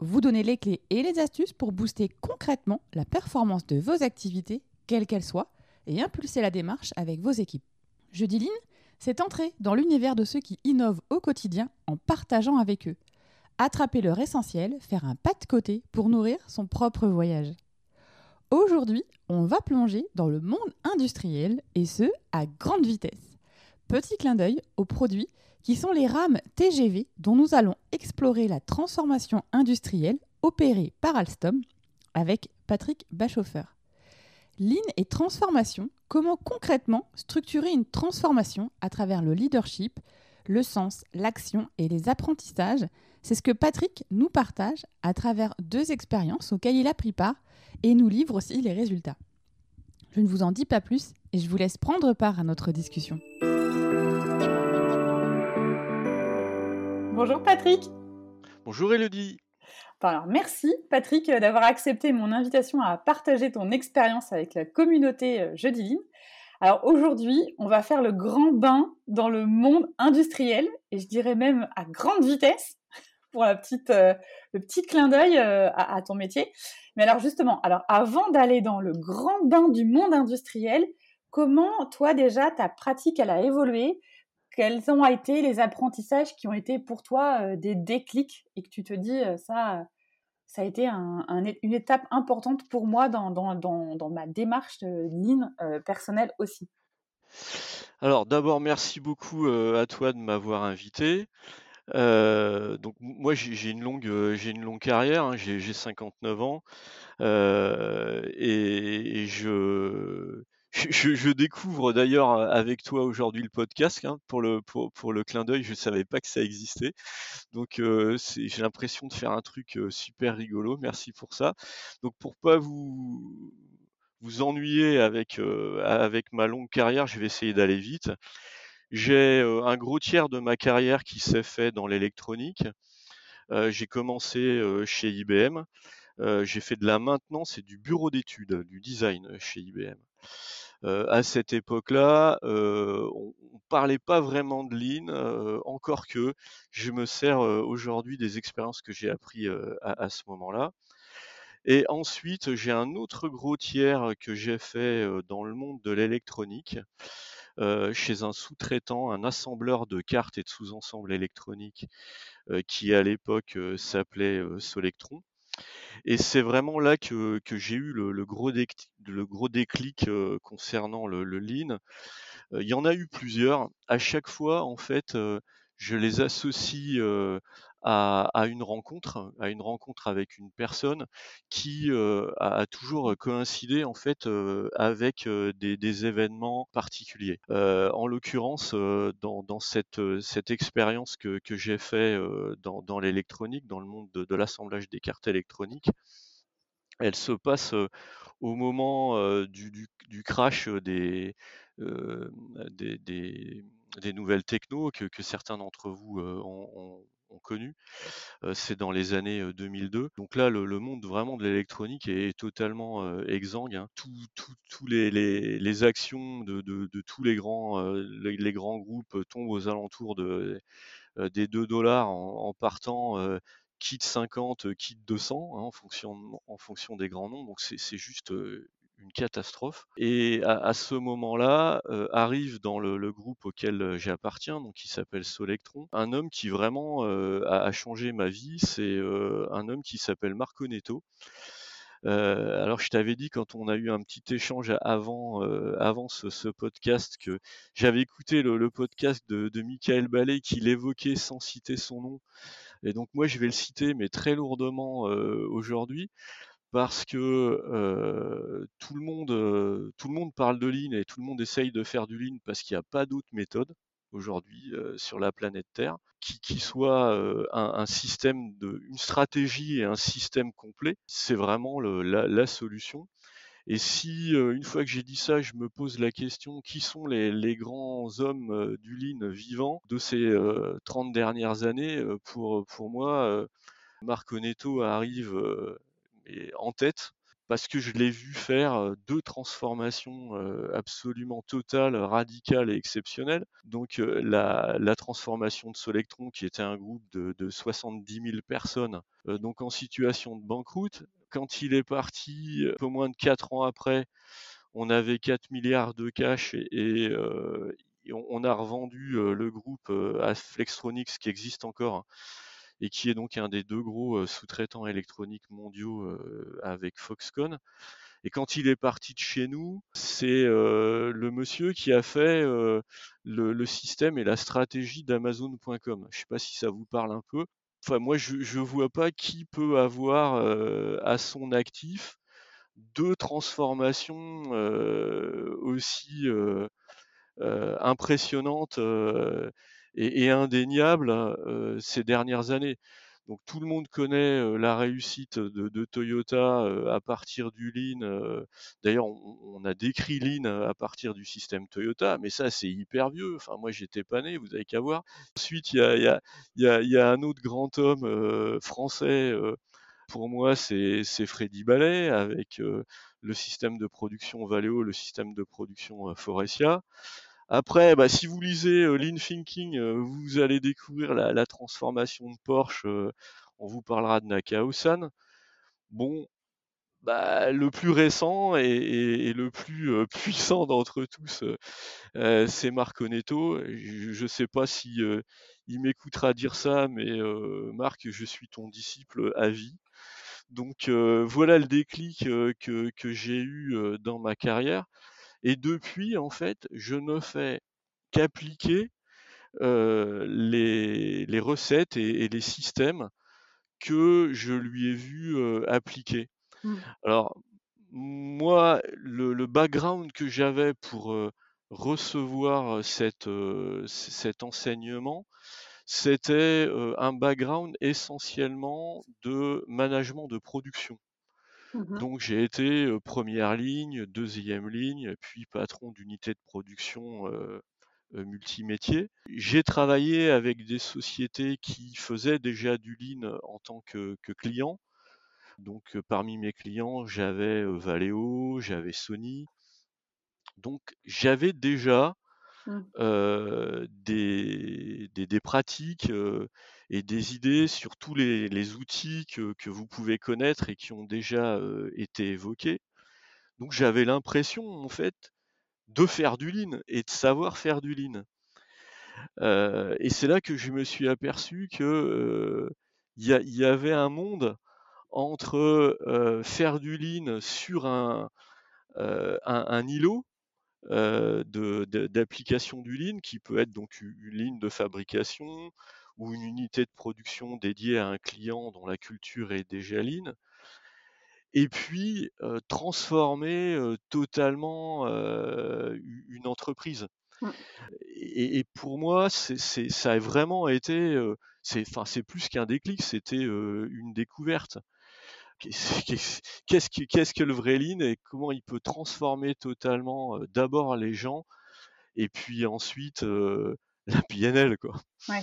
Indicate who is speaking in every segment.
Speaker 1: Vous donner les clés et les astuces pour booster concrètement la performance de vos activités, quelles qu'elles soient, et impulser la démarche avec vos équipes. Jeudi Lean, c'est entrer dans l'univers de ceux qui innovent au quotidien en partageant avec eux. Attraper leur essentiel, faire un pas de côté pour nourrir son propre voyage. Aujourd'hui, on va plonger dans le monde industriel et ce, à grande vitesse. Petit clin d'œil aux produits qui sont les rames TGV dont nous allons explorer la transformation industrielle opérée par Alstom avec Patrick Bachoffer. Lean et transformation, comment concrètement structurer une transformation à travers le leadership, le sens, l'action et les apprentissages, c'est ce que Patrick nous partage à travers deux expériences auxquelles il a pris part et nous livre aussi les résultats. Je ne vous en dis pas plus et je vous laisse prendre part à notre discussion. Bonjour Patrick.
Speaker 2: Bonjour Elodie.
Speaker 1: Alors merci Patrick euh, d'avoir accepté mon invitation à partager ton expérience avec la communauté euh, Jeudi Lean. Alors aujourd'hui, on va faire le grand bain dans le monde industriel et je dirais même à grande vitesse pour la petite, euh, le petit clin d'œil à, ton métier. Mais alors justement, alors avant d'aller dans le grand bain du monde industriel, comment toi déjà ta pratique elle a évolué quels ont été les apprentissages qui ont été pour toi euh, des déclics et que tu te dis euh, ça, ça a été une étape importante pour moi dans, ma démarche de ligne euh, personnelle aussi
Speaker 2: Alors d'abord, merci beaucoup à toi de m'avoir invité. donc moi j'ai une longue j'ai une longue carrière, hein, j'ai 59 ans et, je je, découvre d'ailleurs avec toi aujourd'hui le podcast hein, pour, le, pour, le clin d'œil. Je ne savais pas que ça existait. Donc j'ai l'impression de faire un truc super rigolo. Merci pour ça. Donc pour pas vous, vous ennuyer avec, avec ma longue carrière, je vais essayer d'aller vite. J'ai un gros tiers de ma carrière qui s'est fait dans l'électronique. j'ai commencé chez IBM. j'ai fait de la maintenance et du bureau d'études, du design chez IBM. Euh, à cette époque-là, euh, on, ne parlait pas vraiment de lean, euh, encore que je me sers aujourd'hui des expériences que j'ai appris à, ce moment-là. Et ensuite, j'ai un autre gros tiers que j'ai fait dans le monde de l'électronique, chez un sous-traitant, un assembleur de cartes et de sous-ensembles électroniques, qui à l'époque s'appelait Solectron. Et c'est vraiment là que, j'ai eu le, gros, déclic, concernant le, lean. Il y en a eu plusieurs. À chaque fois, en fait, je les associe à, une rencontre, à une rencontre avec une personne qui a, toujours coïncidé en fait avec des, événements particuliers. en l'occurrence, dans, cette, expérience que, j'ai fait dans, l'électronique, dans le monde de, l'assemblage des cartes électroniques, elle se passe au moment du, crash des, des, nouvelles techno que, certains d'entre vous ont, connu. c'est dans les années 2002. Donc là, le, monde vraiment de l'électronique est totalement exsangue. Hein. Tous les, actions de, tous les grands, les, grands groupes tombent aux alentours de, des 2 dollars en, partant kit 50, kit 200, hein, en, fonction, en fonction des grands noms. Donc c'est juste une catastrophe. Et à, ce moment-là, euh, arrive dans le, groupe auquel euh, j'appartiens, donc qui s'appelle Solectron, un homme qui vraiment euh, a, changé ma vie. C'est un homme qui s'appelle Marco Netto. alors je t'avais dit quand on a eu un petit échange avant, avant ce, podcast que j'avais écouté le, podcast de, de Michael Ballet qui l'évoquait sans citer son nom. Et donc moi je vais le citer mais très lourdement aujourd'hui parce que tout, le monde, tout le monde parle de lean et tout le monde essaye de faire du lean parce qu'il n'y a pas d'autre méthode aujourd'hui sur la planète Terre, qui, soit un, système de, une stratégie et un système complet, c'est vraiment la, solution. Et si, une fois que j'ai dit ça, je me pose la question, qui sont les, grands hommes du Lean vivants de ces 30 dernières années pour, pour moi, Marco Netto arrive en tête parce que je l'ai vu faire deux transformations absolument totales, radicales et exceptionnelles. Donc la, transformation de Solectron, qui était un groupe de, de 70 000 personnes, donc en situation de banqueroute, quand il est parti, un peu moins de 4 ans après, on avait 4 milliards de cash et, on, a revendu le groupe à Flextronics qui existe encore et qui est donc un des deux gros sous-traitants électroniques mondiaux avec Foxconn. Et quand il est parti de chez nous, c'est le monsieur qui a fait le, système et la stratégie d'Amazon.com. Je ne sais pas si ça vous parle un peu. Enfin, moi, je ne vois pas qui peut avoir à son actif deux transformations aussi impressionnantes et, indéniable euh, ces dernières années. Donc tout le monde connaît euh, la réussite de, Toyota euh, à partir du Lean. D'ailleurs, on, a décrit Lean à partir du système Toyota, mais ça c'est hyper vieux. Enfin, moi j'étais pas né, vous avez qu'à voir. Ensuite, il y a, un autre grand homme français. pour moi, c'est Freddy Ballet avec le système de production Valeo, le système de production Forestia. Après, bah, si vous lisez Lean Thinking, vous allez découvrir la, transformation de Porsche. on vous parlera de Nakao-san. Bon, bah, le plus récent et, le plus puissant d'entre tous, c'est Marco Netto. Je ne sais pas si il m'écoutera dire ça, mais Marc, je suis ton disciple à vie. Donc voilà le déclic que j'ai eu dans ma carrière. Et depuis, en fait, je ne fais qu'appliquer les, recettes et, les systèmes que je lui ai vu appliquer. Mmh. Alors, moi, le, background que j'avais pour recevoir cet enseignement, c'était un background essentiellement de management de production. Mmh Donc j'ai été première ligne, deuxième ligne, puis patron d'unité de production multimétier. J'ai travaillé avec des sociétés qui faisaient déjà du lean en tant que, client. Donc parmi mes clients, j'avais Valeo, j'avais Sony. Donc j'avais déjà mmh. des, des, pratiques et des idées sur tous les, outils que, vous pouvez connaître et qui ont déjà été évoqués. Donc j'avais l'impression en fait de faire du lean et de savoir faire du lean. et c'est là que je me suis aperçu que il y, avait un monde entre faire du lean sur un, un îlot d'application du lean qui peut être donc une ligne de fabrication ou une unité de production dédiée à un client dont la culture est déjà lean et puis transformer totalement une entreprise. Mmh. Et, pour moi, c'est, ça a vraiment été, c'est, enfin, c'est plus qu'un déclic, c'était une découverte. Qu'est-ce, qu'est-ce que le vrai lean et comment il peut transformer totalement d'abord les gens et puis ensuite la PNL, quoi.
Speaker 1: Ouais.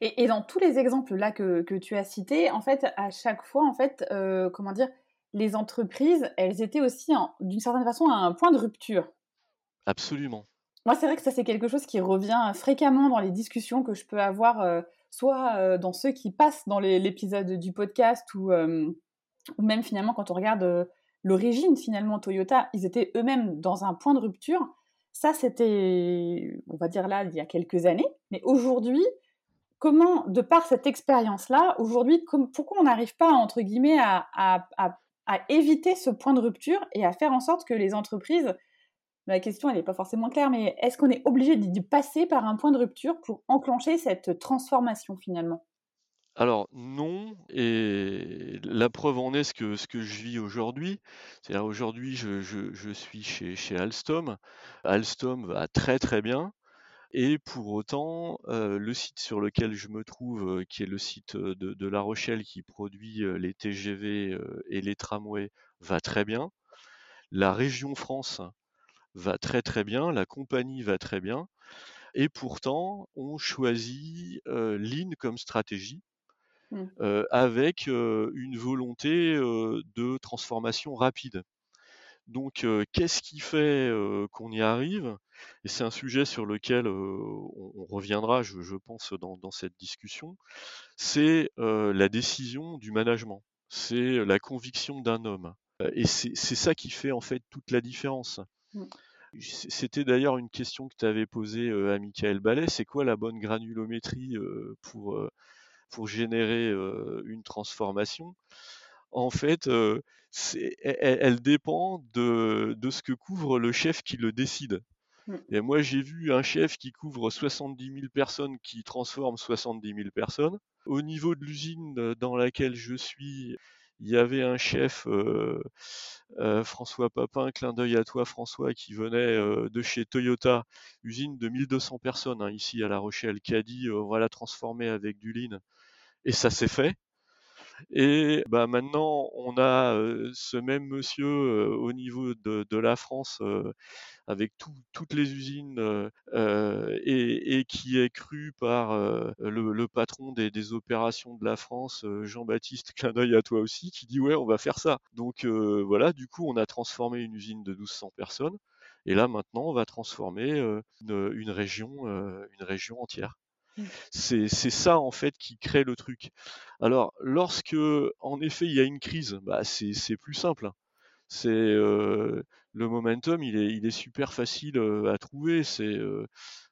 Speaker 1: Et, dans tous les exemples là que, que, tu as cités, en fait, à chaque fois, en fait, comment dire, les entreprises, elles étaient aussi, d'une certaine façon, à un point de rupture.
Speaker 2: Absolument.
Speaker 1: Moi, c'est vrai que ça, c'est quelque chose qui revient fréquemment dans les discussions que je peux avoir, euh, soit euh, dans ceux qui passent dans l'épisode du podcast, ou, euh, ou, même finalement quand on regarde l'origine, finalement, Toyota, ils étaient eux-mêmes dans un point de rupture. Ça, c'était, on va dire là, il y a quelques années. Mais aujourd'hui, comment, de par cette expérience-là, aujourd'hui, pourquoi on n'arrive pas, entre guillemets, à, éviter ce point de rupture et à faire en sorte que les entreprises, la question n'est pas forcément claire, mais est-ce qu'on est obligé de passer par un point de rupture pour enclencher cette transformation finalement?
Speaker 2: Alors non, et la preuve en est ce que, ce que je vis aujourd'hui. C'est-à-dire aujourd'hui je, suis chez Alstom. Alstom va très très bien. Et pour autant, le site sur lequel je me trouve, qui est le site de, de, La Rochelle qui produit les TGV et les tramways, va très bien. La région France va très très bien, la compagnie va très bien. Et pourtant, on choisit Lean comme stratégie mmh. avec une volonté de transformation rapide. Donc, qu'est-ce qui fait qu'on y arrive? Et c'est un sujet sur lequel on, reviendra, je, pense, dans, cette discussion. C'est la décision du management. C'est la conviction d'un homme. Et c'est ça qui fait en fait toute la différence. Mmh. C'était d'ailleurs une question que tu avais posée à Michael Ballet. C'est quoi la bonne granulométrie pour, pour générer une transformation? En fait, elle, dépend de, ce que couvre le chef qui le décide. Mmh. Et moi, j'ai vu un chef qui couvre 70 000 personnes qui transforme 70 000 personnes. Au niveau de l'usine dans laquelle je suis, il y avait un chef, François Papin, clin d'œil à toi François, qui venait de chez Toyota, usine de 1200 personnes hein, ici à La Rochelle, qui a dit on va la transformer avec du lean. Et ça s'est fait. Et bah, maintenant, on a ce même monsieur au niveau de, la France, avec toutes les usines, et, qui est cru par le, patron des, opérations de la France, Jean-Baptiste, clin à toi aussi, qui dit ouais, on va faire ça. Donc voilà, du coup, on a transformé une usine de 1200 personnes. Et là, maintenant, on va transformer une région, une région entière. C'est ça en fait qui crée le truc. Alors lorsque en effet il y a une crise, bah, c'est plus simple. C'est le momentum, il est, il est super facile à trouver. C'est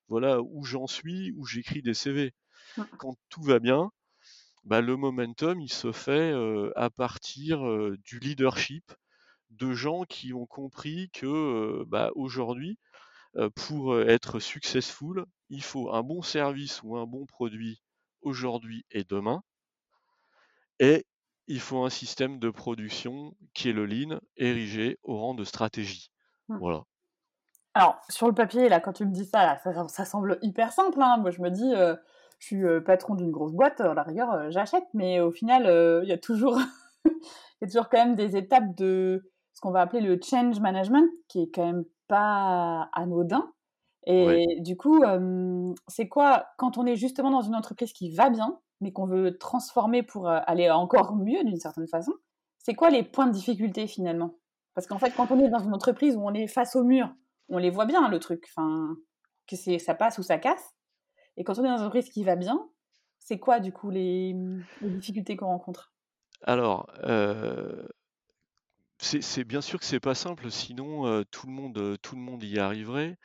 Speaker 2: voilà où j'en suis, où j'écris des CV. Quand tout va bien, bah, le momentum il se fait à partir du leadership de gens qui ont compris que bah, aujourd'hui euh, pour euh, être successful, il faut un bon service ou un bon produit aujourd'hui et demain. Et il faut un système de production qui est le lean, érigé au rang de stratégie. Mmh. Voilà.
Speaker 1: Alors, sur le papier, là, quand tu me dis ça, ça, semble hyper simple. Hein. Moi, je me dis, euh, je suis patron d'une grosse boîte, à la rigueur, j'achète, mais au final, il y a toujours, il y a toujours quand même des étapes de ce qu'on va appeler le change management, qui est quand même pas anodin. Et du coup, c'est quoi quand on est justement dans une entreprise qui va bien, mais qu'on veut transformer pour aller encore mieux d'une certaine façon C'est quoi les points de difficulté finalement? Parce qu'en fait, quand on est dans une entreprise où on est face au mur, on les voit bien le truc, enfin que c'est ça passe ou ça casse. Et quand on est dans une entreprise qui va bien, c'est quoi du coup les, les difficultés qu'on rencontre?
Speaker 2: Alors, c'est bien sûr que c'est pas simple, sinon tout, le monde, tout le monde y arriverait.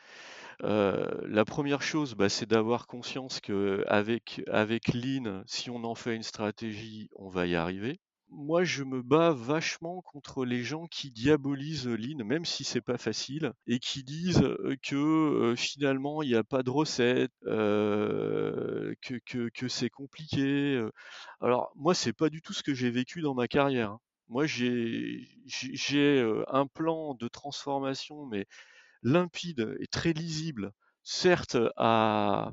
Speaker 2: La première chose, bah, c'est d'avoir conscience qu'avec avec Lean, si on en fait une stratégie, on va y arriver. Moi, je me bats vachement contre les gens qui diabolisent Lean, même si c'est pas facile, et qui disent que finalement il n'y a pas de recette, que, que, que c'est compliqué. Alors moi, c'est pas du tout ce que j'ai vécu dans ma carrière. Hein. Moi, j'ai un plan de transformation, mais limpide et très lisible, certes à,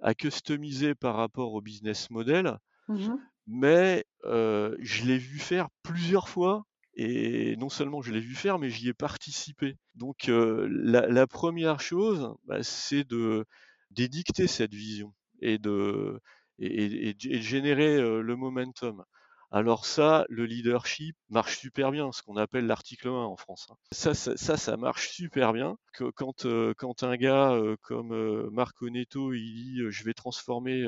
Speaker 2: à customiser par rapport au business model, mmh mais je l'ai vu faire plusieurs fois. Et non seulement je l'ai vu faire, mais j'y ai participé. Donc la, première chose, bah, c'est de d'édicter cette vision et de, et de générer le momentum. Alors ça, le leadership marche super bien, ce qu'on appelle l'article 1 en France. Hein. Ça, ça, marche super bien. Quand, euh, quand un gars euh, comme euh, Marco il dit je vais transformer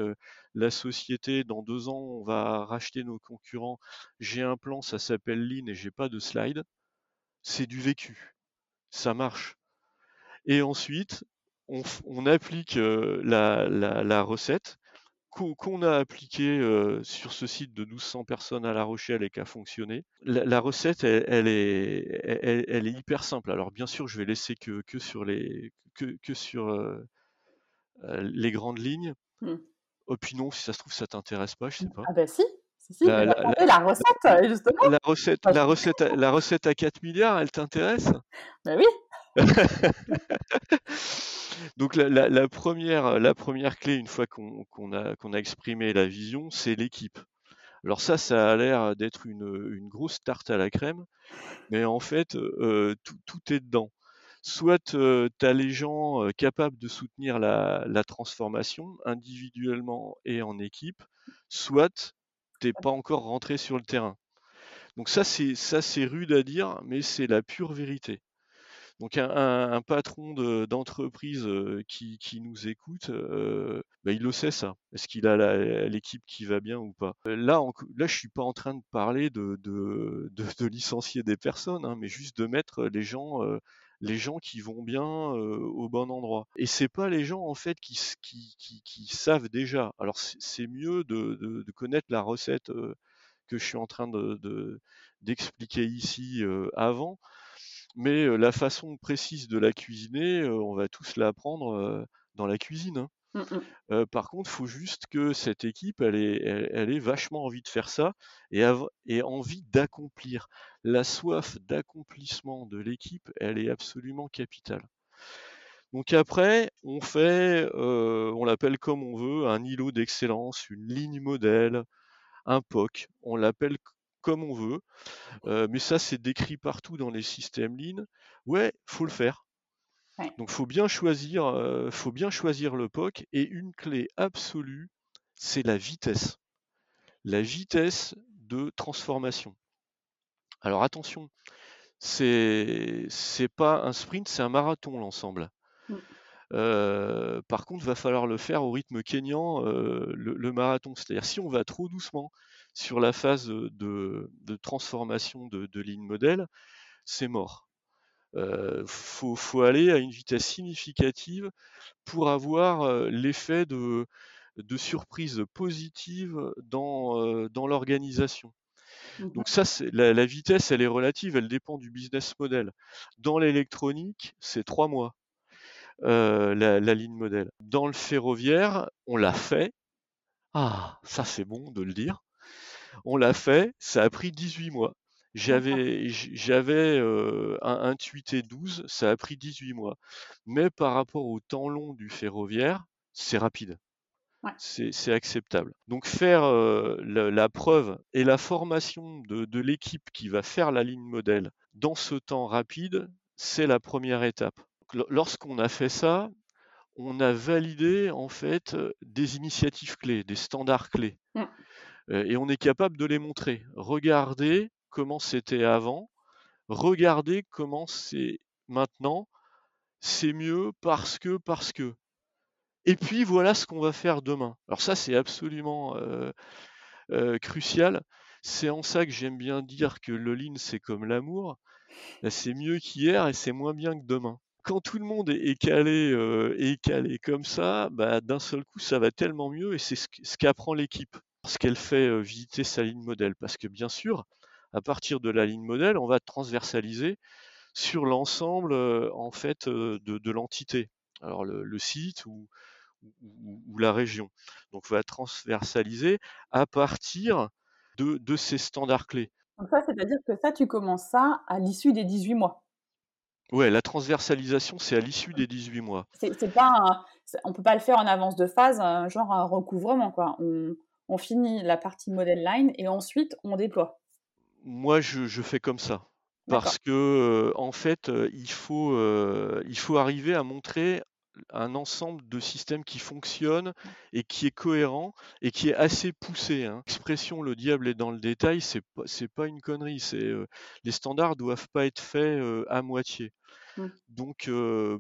Speaker 2: la société, dans deux ans on va racheter nos concurrents, j'ai un plan, ça s'appelle Lean et j'ai pas de slide, c'est du vécu. Ça marche. Et ensuite, on, applique la recette qu'on a appliqué sur ce site de 1200 personnes à La Rochelle et qui a fonctionné. La, recette, elle, est, elle, est hyper simple. Alors bien sûr, je vais laisser que, que sur les que, que sur les grandes lignes. Puis non, si ça se trouve, ça t'intéresse pas, je sais pas.
Speaker 1: Ah bah si, si, la, recette, justement.
Speaker 2: La recette, la recette, la recette à 4 milliards, elle t'intéresse?
Speaker 1: Bah oui.
Speaker 2: Donc la, première, clé, une fois qu'on a, exprimé la vision, c'est l'équipe. Alors ça, ça a l'air d'être une, grosse tarte à la crème, mais en fait, euh, tout, est dedans. Soit euh, tu as les gens euh, capables de soutenir la, transformation individuellement et en équipe, soit t'es pas encore rentré sur le terrain. Donc ça, c'est rude à dire, mais c'est la pure vérité. Donc un, patron d'entreprise qui, nous écoute, bah, il le sait ça. Est-ce qu'il a l'équipe qui va bien ou pas? Là, là, je suis pas en train de parler de, licencier des personnes, hein, mais juste de mettre les gens les gens qui vont bien au bon endroit. Et c'est pas les gens en fait qui, savent déjà. Alors c'est mieux de, connaître la recette que je suis en train de d'expliquer ici avant, mais la façon précise de la cuisiner, on va tous l'apprendre dans la cuisine. Hein. Mmh par contre, il faut juste que cette équipe, elle vachement envie de faire ça et, et envie d'accomplir. La soif d'accomplissement de l'équipe, elle est absolument capitale. Donc après, on fait, on l'appelle comme on veut, un îlot d'excellence, une ligne modèle, un POC, on l'appelle comme on veut. mais ça, c'est décrit partout dans les systèmes Lean. Ouais, faut le faire. Donc, faut bien choisir, faut bien choisir le POC. Et une clé absolue, c'est la vitesse. La vitesse de transformation. Alors attention, c'est c'est pas un sprint, c'est un marathon l'ensemble. Mmh. par contre, il va falloir le faire au rythme kényan, le, marathon. C'est-à-dire si on va trop doucement, sur la phase de, transformation de, de ligne modèle, c'est mort. Il euh, faut, aller à une vitesse significative pour avoir l'effet de, surprise positive dans, dans l'organisation. Mmh Donc ça, la, la, vitesse, elle est relative, elle dépend du business model. Dans l'électronique, c'est trois mois, la, la, ligne modèle. Dans le ferroviaire, on l'a fait. Ah, ça c'est bon de le dire. On l'a fait, ça a pris 18 mois. J'avais j'avais un, tweeté 12, ça a pris 18 mois. Mais par rapport au temps long du ferroviaire, c'est rapide. C'est acceptable. Donc faire la, preuve et la formation de, de l'équipe qui va faire la ligne modèle dans ce temps rapide, c'est la première étape. Lorsqu'on a fait ça, on a validé en fait des initiatives clés, des standards clés. Mmh. Euh, et on est capable de les montrer. Regardez comment c'était avant, regardez comment c'est maintenant, c'est mieux parce que, parce que. Et puis voilà ce qu'on va faire demain. Alors ça, c'est absolument euh, euh, crucial. C'est en ça que j'aime bien dire que le lean, c'est comme l'amour. C'est mieux qu'hier et c'est moins bien que demain. Quand tout le monde est calé, est calé comme ça, bah, d'un seul coup, ça va tellement mieux et c'est ce qu'apprend l'équipe qu'elle fait visiter sa ligne modèle. Parce que bien sûr, à partir de la ligne modèle, on va transversaliser sur l'ensemble en fait de, l'entité. Alors le, site ou, ou, la région. Donc on va transversaliser à partir de, de ces standards clés.
Speaker 1: Donc ça, c'est-à-dire que ça, tu commences ça à l'issue des 18 mois.
Speaker 2: Ouais, la transversalisation, c'est à l'issue des 18 mois.
Speaker 1: C'est pas on peut pas le faire en avance de phase, genre un recouvrement, quoi. On, on finit la partie model line et ensuite on déploie.
Speaker 2: Moi, je, fais comme ça. Parce que, euh, en fait, euh, il, faut, euh, il faut arriver à montrer un ensemble de systèmes qui fonctionnent et qui est cohérent et qui est assez poussé. Hein. L'expression le diable est dans le détail, c'est pas, pas une connerie. C'est les standards doivent pas être faits à moitié. Mmh. Donc,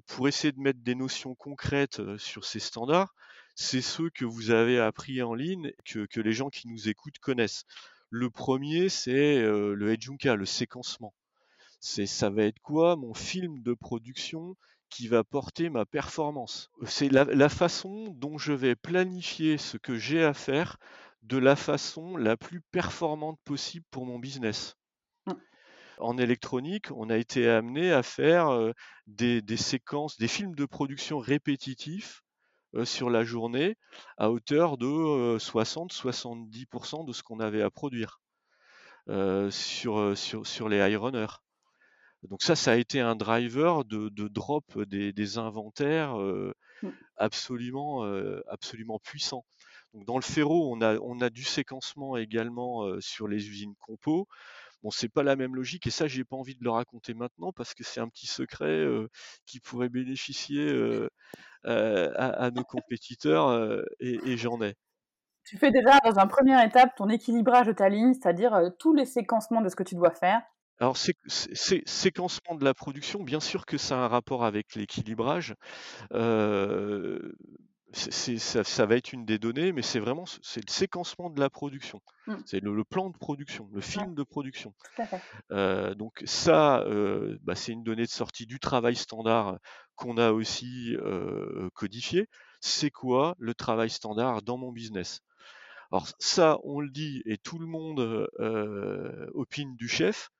Speaker 2: pour essayer de mettre des notions concrètes sur ces standards, c'est ceux que vous avez appris en ligne, que, que les gens qui nous écoutent connaissent. Le premier, c'est euh, le Ejunka, le séquencement. C'est ça va être quoi mon film de production qui va porter ma performance? C'est la, façon dont je vais planifier ce que j'ai à faire de la façon la plus performante possible pour mon business. Mmh. En électronique, on a été amené à faire euh, des, des, séquences, des films de production répétitifs sur la journée à hauteur de 60-70% de ce qu'on avait à produire sur, sur, sur les high runners. Donc ça, ça a été un driver de, de drop des, des inventaires euh,
Speaker 3: Mm.
Speaker 2: absolument, euh, absolument puissant. Donc dans le ferro, on a, on a du séquencement également euh, sur les usines compo. Bon, c'est pas la même logique et ça, j'ai pas envie de le raconter maintenant parce que c'est un petit secret euh, qui pourrait bénéficier euh, à, à nos compétiteurs euh, et, et j'en ai.
Speaker 3: Tu fais déjà dans un première étape ton équilibrage de ta ligne, c'est-à-dire euh, tous les séquencements de ce que tu dois faire.
Speaker 2: Alors, sé- sé- séquencement de la production, bien sûr que ça a un rapport avec l'équilibrage. Euh, c'est- ça, ça va être une des données, mais c'est vraiment c'est le séquencement de la production.
Speaker 3: Mm.
Speaker 2: C'est le, le plan de production, le film de production.
Speaker 3: Tout à fait.
Speaker 2: Euh, donc ça, euh, bah, c'est une donnée de sortie du travail standard qu'on a aussi euh, codifié. C'est quoi le travail standard dans mon business? Alors ça, on le dit et tout le monde euh, opine du chef.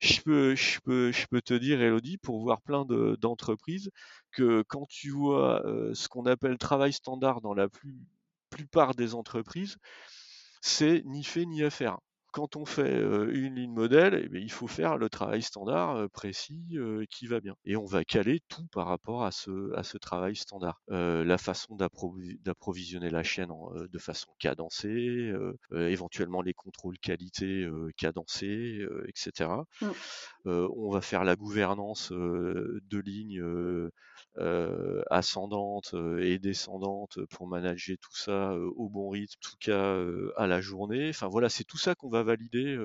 Speaker 2: Je peux, te dire, Elodie, pour voir plein de- d'entreprises, que quand tu vois euh, ce qu'on appelle travail standard dans la plus, plupart des entreprises, c'est ni fait ni à. Quand on fait une ligne modèle, eh bien, il faut faire le travail standard précis euh, qui va bien. Et on va caler tout par rapport à ce, à ce travail standard. Euh, la façon d'approvi- d'approvisionner la chaîne en, de façon cadencée, euh, éventuellement les contrôles qualité cadencés, etc.
Speaker 3: Mm.
Speaker 2: Euh, on va faire la gouvernance de lignes euh, ascendantes euh, et descendantes pour manager tout ça euh, au bon rythme, en tout cas à la journée. Enfin voilà, c'est tout ça qu'on va valider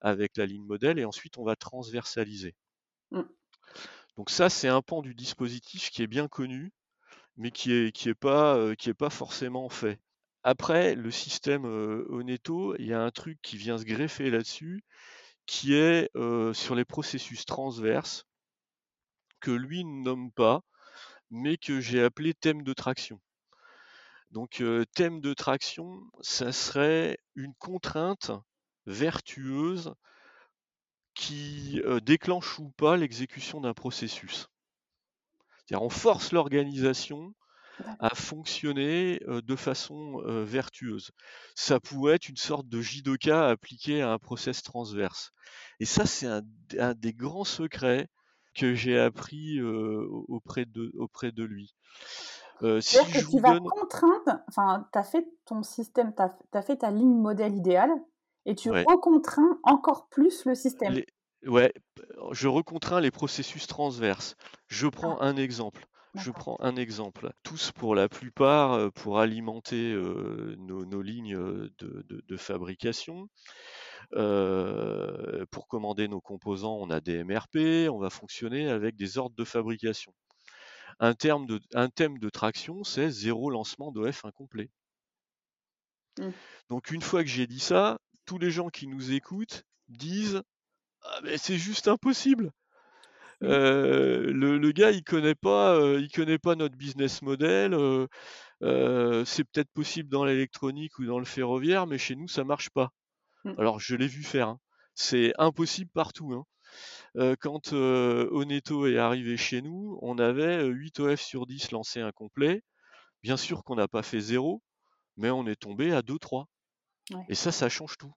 Speaker 2: avec la ligne modèle et ensuite on va transversaliser.
Speaker 3: Mm.
Speaker 2: Donc ça, c'est un pan du dispositif qui est bien connu, mais qui est qui est pas qui est pas forcément fait. Après, le système euh, Oneto, il y a un truc qui vient se greffer là-dessus, qui est euh, sur les processus transverses, que lui ne nomme pas, mais que j'ai appelé thème de traction. Donc euh, thème de traction, ça serait une contrainte vertueuse qui euh, déclenche ou pas l'exécution d'un processus. C'est-à-dire on force l'organisation à fonctionner euh, de façon euh, vertueuse. Ça pourrait être une sorte de jidoka appliqué à un process transverse. Et ça, c'est un, un des grands secrets que j'ai appris auprès, de, auprès de lui. Euh, si
Speaker 3: que tu vas
Speaker 2: donne...
Speaker 3: contraindre, enfin, tu as fait ton système, tu as, fait ta ligne modèle idéale, et tu
Speaker 2: Ouais.
Speaker 3: recontrains encore plus le système.
Speaker 2: Les- Ouais, je recontrains les processus transverses. Je prends un exemple. Je prends un exemple. Tous, pour la plupart, euh, pour alimenter euh, nos, nos lignes euh, de, de- de fabrication, euh, pour commander nos composants, on a des MRP, on va fonctionner avec des ordres de fabrication. Un, terme de, un thème de traction, c'est zéro lancement d'OF incomplet.
Speaker 3: Mm.
Speaker 2: Donc une fois que j'ai dit ça, tous les gens qui nous écoutent disent ah, mais c'est juste impossible. Euh, le, le gars, il connaît pas, euh, il connaît pas notre business model. euh, c'est peut-être possible dans l'électronique ou dans le ferroviaire, mais chez nous, ça marche pas.
Speaker 3: Mm.
Speaker 2: Alors, je l'ai vu faire. hein. C'est impossible partout. hein. Euh, quand euh, Oneto est arrivé chez nous, on avait euh, 8 OF sur 10 lancés incomplets. Bien sûr qu'on n'a pas fait zéro, mais on est tombé à 2-3.
Speaker 3: Ouais.
Speaker 2: Et ça, ça change tout.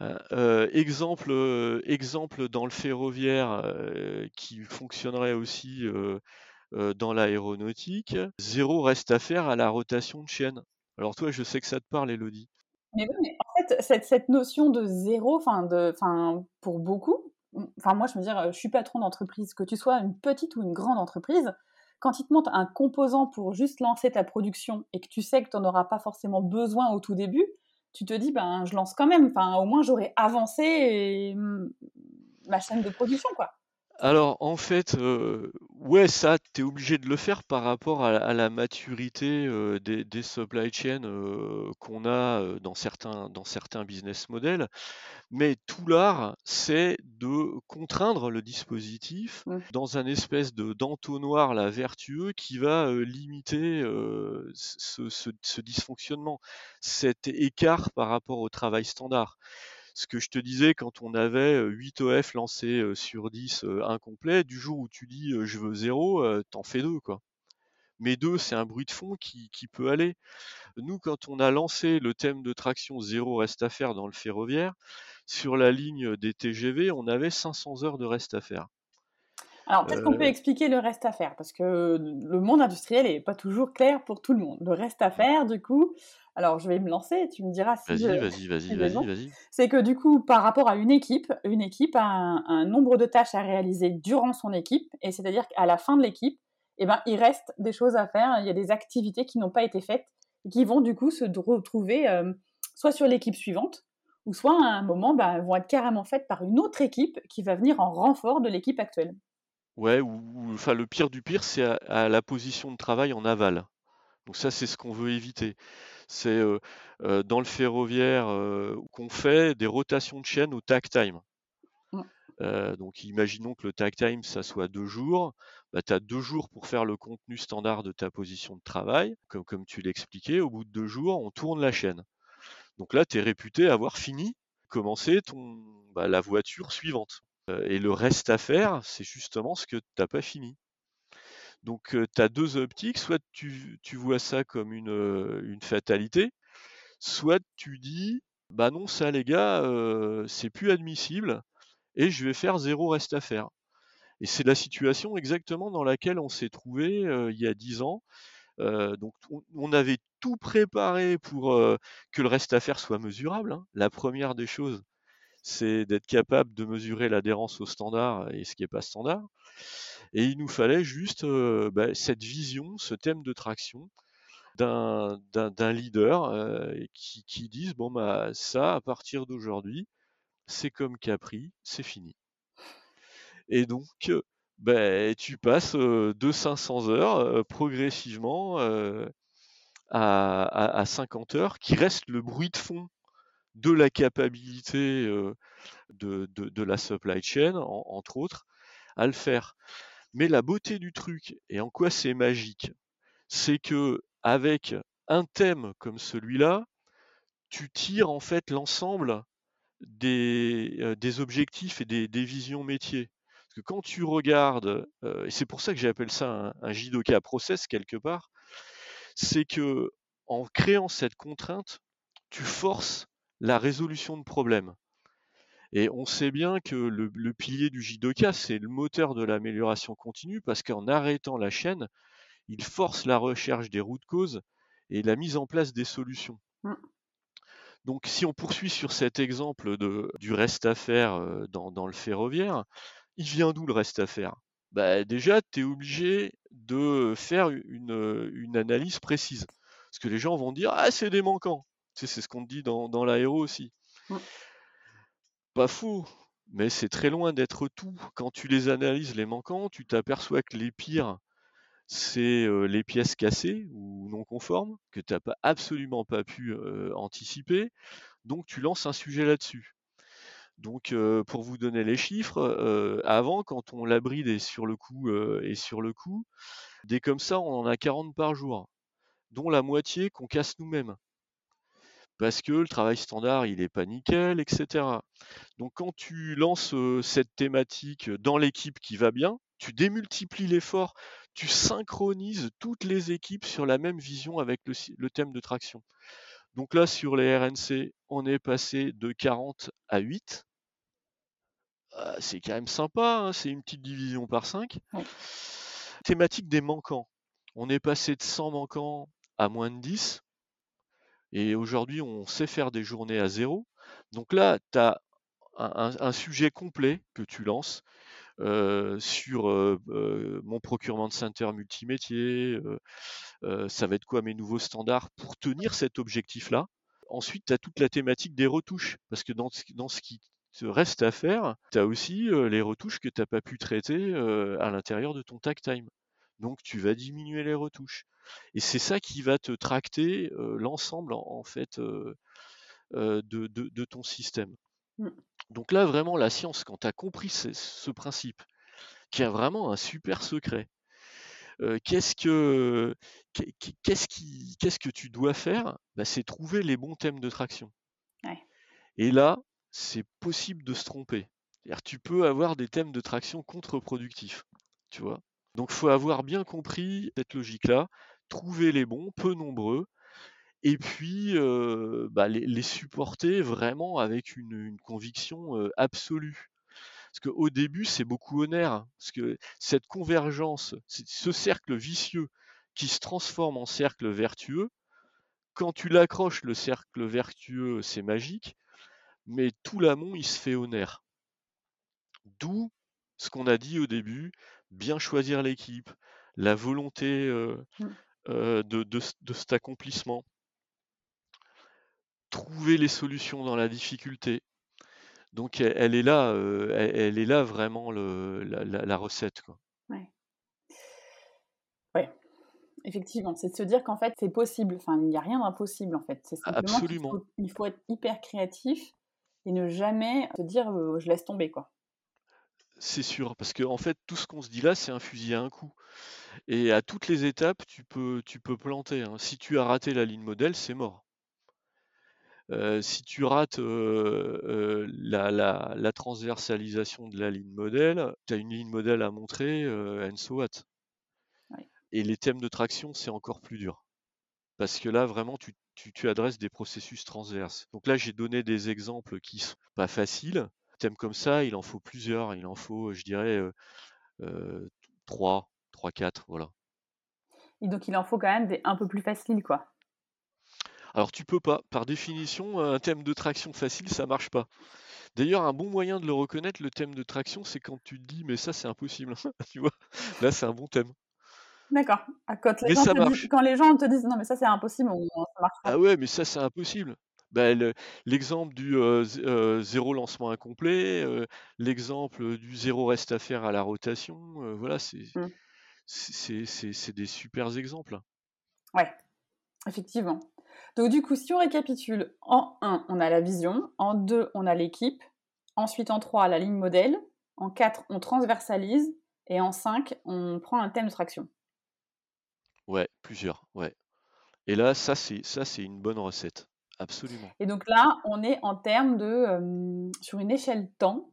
Speaker 2: Euh, euh, exemple, euh, exemple dans le ferroviaire qui fonctionnerait aussi dans l'aéronautique, zéro reste à faire à la rotation de chaîne. Alors toi, je sais que ça te parle, Elodie.
Speaker 3: Mais oui, mais en fait, cette, notion de zéro, enfin, pour beaucoup, enfin, moi, je me dire, je suis patron d'entreprise, que tu sois une petite ou une grande entreprise, quand il te monte un composant pour juste lancer ta production et que tu sais que tu n'en auras pas forcément besoin au tout début, tu te dis, ben, je lance quand même. Enfin, au moins, j'aurais avancé mm, ma chaîne de production, quoi.
Speaker 2: Alors en fait, euh, ouais, ça, tu es obligé de le faire par rapport à, la- à la maturité euh, des, des supply chains euh, qu'on a euh, dans certains, dans certains business models. Mais tout l'art, c'est de contraindre le dispositif dans un espèce de d'entonnoir là, vertueux qui va euh, limiter euh, ce, ce- ce dysfonctionnement, cet écart par rapport au travail standard. Ce que je te disais, quand on avait euh, 8 OF lancés sur 10 euh, incomplets, du jour où tu dis je veux 0, t'en fais deux quoi. Mais deux, c'est un bruit de fond qui, qui peut aller. Nous, quand on a lancé le thème de traction 0 reste à faire dans le ferroviaire, sur la ligne des TGV, on avait 500 heures de reste à faire.
Speaker 3: Alors peut-être qu'on peut
Speaker 2: Euh,
Speaker 3: expliquer le reste à faire, parce que le monde industriel n'est pas toujours clair pour tout le monde. Le reste à faire, du coup, alors je vais me lancer, tu me diras si
Speaker 2: Vas-y, vas-y, vas-y, vas-y, vas-y.
Speaker 3: C'est que du coup, par rapport à une équipe, une équipe a un, un nombre de tâches à réaliser durant son équipe, et c'est-à-dire qu'à la fin de l'équipe, eh ben, il reste des choses à faire, il y a des activités qui n'ont pas été faites, et qui vont du coup se retrouver euh, soit sur l'équipe suivante, ou soit à un moment bah, vont être carrément faites par une autre équipe qui va venir en renfort de l'équipe actuelle.
Speaker 2: Ouais, ou, ou- enfin, le pire du pire, c'est à, à la position de travail en aval. Donc ça, c'est ce qu'on veut éviter. C'est euh, euh, dans le ferroviaire euh, qu'on fait des rotations de chaîne au tag time. Donc imaginons que le tag time, ça soit deux jours. Bah, tu as deux jours pour faire le contenu standard de ta position de travail. Comme, comme tu l'expliquais, au bout de deux jours, on tourne la chaîne. Donc là, tu es réputé avoir fini, commencer ton, bah, la voiture suivante. Et le reste à faire, c'est justement ce que tu n'as pas fini. Donc tu as deux optiques, soit tu, tu vois ça comme une, une fatalité, soit tu dis, bah non, ça les gars, c'est plus admissible et je vais faire zéro reste à faire. Et c'est la situation exactement dans laquelle on s'est trouvé il y a dix ans. Donc on, avait tout préparé pour que le reste à faire soit mesurable. hein. La première des choses, c'est d'être capable de mesurer l'adhérence au standard et ce qui n'est pas standard. Et il nous fallait juste euh, bah, cette vision, ce thème de traction d'un leader euh, qui, qui dise bon bah ça à partir d'aujourd'hui c'est comme Capri, c'est fini. Et donc euh, bah, tu passes de 500 heures progressivement à, à 50 heures, qui reste le bruit de fond de la capacité de, la supply chain, en- entre autres, à le faire. Mais la beauté du truc, et en quoi c'est magique, c'est que avec un thème comme celui-là, tu tires en fait l'ensemble des, objectifs et des, visions métiers. Parce que quand tu regardes, et c'est pour ça que j'appelle ça un, un process quelque part, c'est que en créant cette contrainte, tu forces la résolution de problèmes. Et on sait bien que le, le pilier du JDOKA, c'est le moteur de l'amélioration continue, parce qu'en arrêtant la chaîne, il force la recherche des routes causes et la mise en place des solutions.
Speaker 3: Mm.
Speaker 2: Donc si on poursuit sur cet exemple de, du reste à faire euh, dans, dans le ferroviaire, il vient d'où le reste à faire? Bah, Déjà, tu es obligé de faire une, une analyse précise. Parce que les gens vont dire Ah, c'est des manquants. Tu sais, c'est ce qu'on te dit dans, dans l'aéro aussi.
Speaker 3: Mm.
Speaker 2: Pas faux, mais c'est très loin d'être tout. Quand tu les analyses, les manquants, tu t'aperçois que les pires, c'est euh, les pièces cassées ou non conformes, que tu n'as pas, absolument pas pu euh, anticiper. Donc tu lances un sujet là-dessus. Donc euh, pour vous donner les chiffres, avant, quand on l'abride et sur le coup et sur le coup, des comme ça, on en a 40 par jour, dont la moitié qu'on casse nous-mêmes. Parce que le travail standard, il est pas nickel, etc. Donc quand tu lances euh, cette thématique dans l'équipe qui va bien, tu démultiplies l'effort, tu synchronises toutes les équipes sur la même vision avec le, thème de traction. Donc là, sur les RNC, on est passé de 40 à 8. Euh, c'est quand même sympa, hein, c'est une petite division par 5.
Speaker 3: Ouais.
Speaker 2: Thématique des manquants. On est passé de 100 manquants à moins de 10. Et aujourd'hui, on sait faire des journées à zéro. Donc là, tu as un, sujet complet que tu lances euh, sur euh, euh, mon procurement center multimétier. ça va être quoi mes nouveaux standards pour tenir cet objectif-là. Ensuite, tu as toute la thématique des retouches. Parce que dans, ce- dans ce qui te reste à faire, tu as aussi les retouches que tu n'as pas pu traiter à l'intérieur de ton tag time. Donc tu vas diminuer les retouches. Et c'est ça qui va te tracter euh, l'ensemble en, en fait euh, euh, de, de- de ton système.
Speaker 3: Mm.
Speaker 2: Donc là, vraiment, la science, quand tu as compris ce, ce principe, qui a vraiment un super secret, qu'est-ce que qu'est- qu'est-ce qui qu'est-ce que tu dois faire? Bah, C'est trouver les bons thèmes de traction.
Speaker 3: Ouais.
Speaker 2: Et là, c'est possible de se tromper. Tu peux avoir des thèmes de traction contre-productifs, tu vois? Donc, faut avoir bien compris cette logique-là, trouver les bons, peu nombreux, et puis bah, les, supporter vraiment avec une, conviction absolue. Parce qu'au début, c'est beaucoup honnête, hein, parce que cette convergence, ce cercle vicieux qui se transforme en cercle vertueux, quand tu l'accroches, le cercle vertueux, c'est magique, mais tout l'amont, il se fait honneur. D'où ce qu'on a dit au début, bien choisir l'équipe, la volonté mmh. de, cet accomplissement, trouver les solutions dans la difficulté. Donc elle, est là, elle, est là vraiment la, recette. Quoi.
Speaker 3: Ouais. Effectivement, c'est de se dire qu'en fait c'est possible. Enfin, il n'y a rien d'impossible en fait. C'est simplement
Speaker 2: Absolument.
Speaker 3: Faut, il faut être hyper créatif et ne jamais se dire je laisse tomber quoi.
Speaker 2: C'est sûr, parce qu'en en fait, tout ce qu'on se dit là, c'est un fusil à un coup. Et à toutes les étapes, tu peux, tu peux planter. Hein. Si tu as raté la ligne modèle, c'est mort. Euh, si tu rates euh, euh, la, transversalisation de la ligne modèle, tu as une ligne modèle à montrer, and so what. Et les thèmes de traction, c'est encore plus dur. Parce que là, vraiment, tu, tu adresses des processus transverses. Donc là, j'ai donné des exemples qui sont pas faciles, thèmes comme ça, il en faut plusieurs. Il en faut, je dirais, euh, 3, 3, 4, voilà.
Speaker 3: Et donc il en faut quand même des un peu plus faciles, quoi.
Speaker 2: Alors tu peux pas. Par définition, un thème de traction facile, ça marche pas. D'ailleurs, un bon moyen de le reconnaître, le thème de traction, c'est quand tu te dis mais ça c'est impossible. tu vois Là c'est un bon thème.
Speaker 3: D'accord. Ah, quand, les gens quand les gens te disent non mais ça c'est impossible, ça marche
Speaker 2: pas. Ah ouais, mais ça c'est impossible. Bah, l'exemple du zéro lancement incomplet, l'exemple du zéro reste à faire à la rotation, voilà, mmh. c'est c'est des super exemples.
Speaker 3: Ouais, effectivement. Donc du coup, si on récapitule, en 1, on a la vision, en 2, on a l'équipe, ensuite en 3, la ligne modèle, en 4, on transversalise, et en 5, on prend un thème de traction.
Speaker 2: Ouais, plusieurs, ouais. Et là, ça c'est ça c'est une bonne recette. Absolument.
Speaker 3: Et donc là, on est en termes de. sur une échelle temps.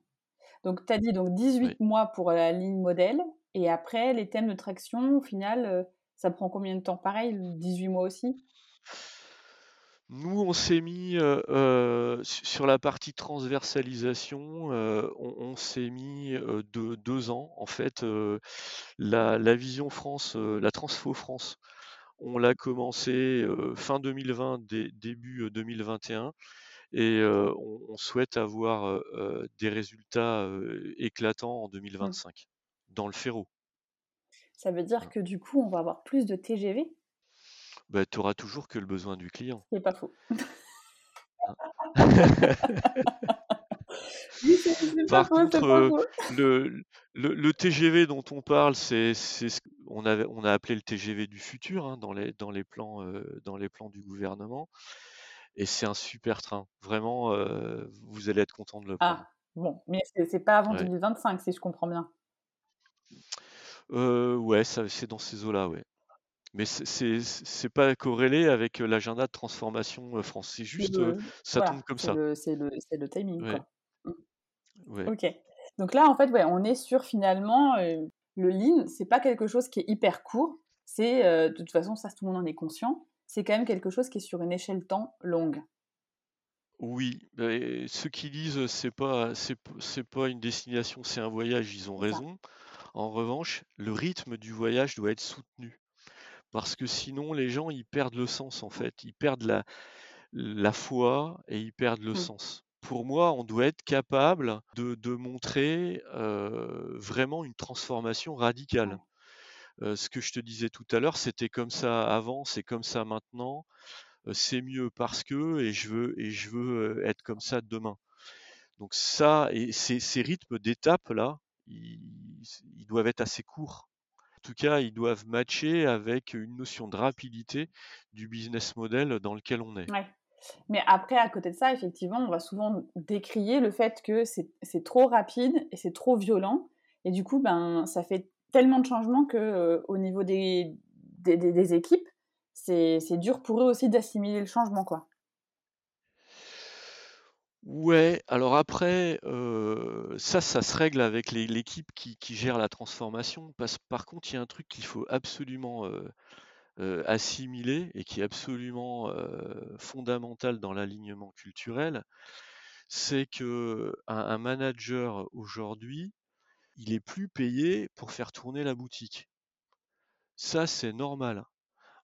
Speaker 3: Donc, tu as dit donc 18 mois pour la ligne modèle. Et après, les thèmes de traction, au final, ça prend combien de temps? Pareil, 18 mois aussi?
Speaker 2: Nous, on s'est mis sur la partie transversalisation, on, s'est mis de, deux ans. En fait, la, la, Vision France, la Transfo France, on l'a commencé fin 2020, début 2021, et on, souhaite avoir des résultats éclatants en 2025 mmh. dans le ferro.
Speaker 3: Ça veut dire que du coup, on va avoir plus de TGV
Speaker 2: bah, Tu auras toujours que le besoin du client.
Speaker 3: C'est pas faux.
Speaker 2: Par contre, le, le, TGV dont on parle, c'est on a, on a appelé le TGV du futur hein, dans, les, dans, les plans, euh, dans les plans du gouvernement. Et c'est un super train. Vraiment, euh, vous allez être content de le prendre.
Speaker 3: Ah, bon, mais c'est pas avant 2025, si je comprends bien.
Speaker 2: Euh, ouais, c'est dans ces eaux-là, ouais. Mais c'est pas corrélé avec l'agenda de transformation France. C'est juste, ça tombe comme ça.
Speaker 3: C'est le, le, timing. Quoi. Ok. Donc là, en fait, ouais, on est sur finalement euh, le lean. C'est pas quelque chose qui est hyper court. C'est euh, de toute façon, ça, tout le monde en est conscient. C'est quand même quelque chose qui est sur une échelle temps longue.
Speaker 2: Oui, ceux qui disent c'est pas c'est pas une destination, c'est un voyage, ils ont raison. En revanche, le rythme du voyage doit être soutenu parce que sinon les gens ils perdent le sens en fait, ils perdent la la foi et ils perdent le mmh. sens pour moi, on doit être capable de, montrer vraiment une transformation radicale. ce que je te disais tout à l'heure, c'était comme ça avant, c'est comme ça maintenant, c'est mieux parce que, et je veux, et je veux être comme ça demain. Donc ça, et ces, rythmes d'étape là, ils, doivent être assez courts. En tout cas, ils doivent matcher avec une notion de rapidité du business model dans lequel on est.
Speaker 3: Mais après, à côté de ça, effectivement, on va souvent décrier le fait que c'est trop rapide et c'est trop violent. Et du coup, ben, ça fait tellement de changements que euh, au niveau des, des, des équipes, c'est dur pour eux aussi d'assimiler le changement, quoi.
Speaker 2: Ouais, alors après, euh, ça, ça se règle avec l'équipe qui, qui, gère la transformation. Parce, par contre, il y a un truc qu'il faut absolument euh, assimilé et qui est absolument fondamental dans l'alignement culturel, c'est que un, manager aujourd'hui, il est plus payé pour faire tourner la boutique. Ça, c'est normal.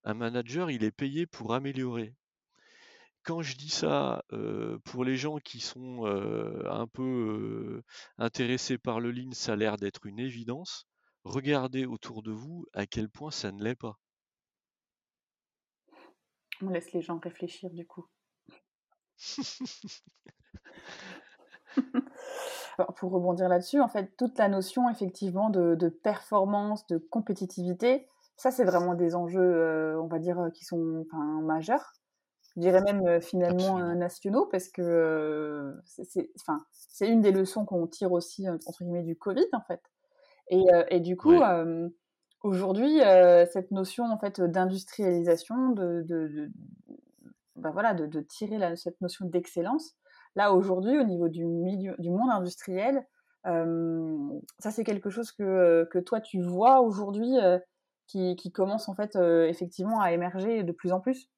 Speaker 2: Un manager, il est payé pour améliorer. Quand je dis ça, pour les gens qui sont un peu intéressés par le lean, ça a l'air d'être une évidence. Regardez autour de vous à quel point ça ne l'est pas.
Speaker 3: On laisse les gens réfléchir du coup. pour rebondir là-dessus, en fait, toute la notion effectivement de, performance, de compétitivité, ça c'est vraiment des enjeux, euh, on va dire, euh, qui sont majeurs. Je dirais même euh, finalement nationaux parce que c'est une des leçons qu'on tire aussi entre guillemets du Covid en fait. Et, du coup, aujourd'hui, cette notion en fait d'industrialisation, de, bah, voilà, de, tirer cette notion d'excellence, Là, aujourd'hui, au niveau du, milieu, du monde industriel, ça, c'est quelque chose que, que, toi, tu vois aujourd'hui qui, qui, commence en fait effectivement à émerger de plus en plus?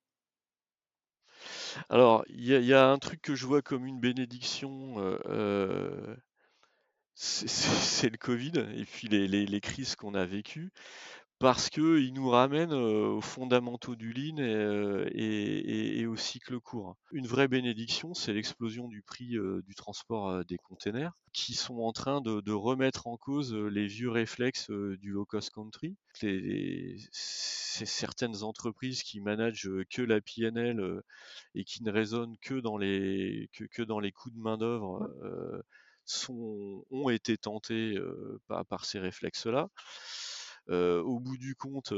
Speaker 2: Alors, il y, a un truc que je vois comme une bénédiction. c'est le Covid et puis les, les, les crises qu'on a vécues parce qu'il nous ramène aux fondamentaux du lean et, au cycle court. Une vraie bénédiction, c'est l'explosion du prix du transport des containers, qui sont en train de, remettre en cause les vieux réflexes du low-cost country. c'est certaines entreprises qui managent que la PNL et qui ne raisonnent que dans les, que, dans les coûts de main-d'œuvre. Ont été tentées par ces réflexes-là au bout du compte,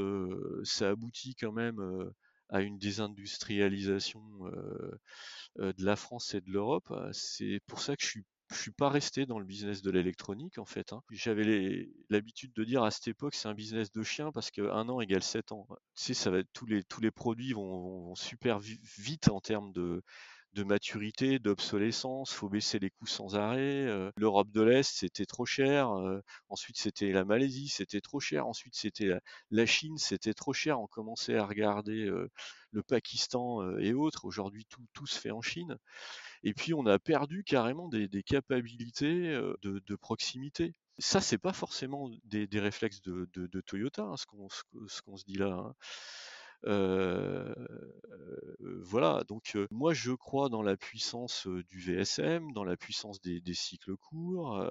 Speaker 2: ça aboutit quand même à une désindustrialisation de la France et de l'Europe. C'est pour ça que je suis suis pas resté dans le business de l'électronique en fait. Hein. J'avais l'habitude de dire à cette époque c'est un business de chien parce qu'un an égale sept ans. Ça tous les produits vont, vont super vite en termes de de maturité, d'obsolescence, faut baisser les coûts sans arrêt. Euh, L'Europe de l'Est, c'était trop cher. Euh, ensuite, c'était la Malaisie, c'était trop cher. Ensuite, c'était la, Chine, c'était trop cher. On commençait à regarder euh, le Pakistan et autres. Aujourd'hui, tout, se fait en Chine. Et puis, on a perdu carrément des, capacités de, proximité. Ça, c'est pas forcément des, réflexes de, Toyota, hein, ce qu'on ce qu'on se dit là. Hein. Euh, voilà, donc moi je crois dans la puissance du VSM, dans la puissance des, cycles courts,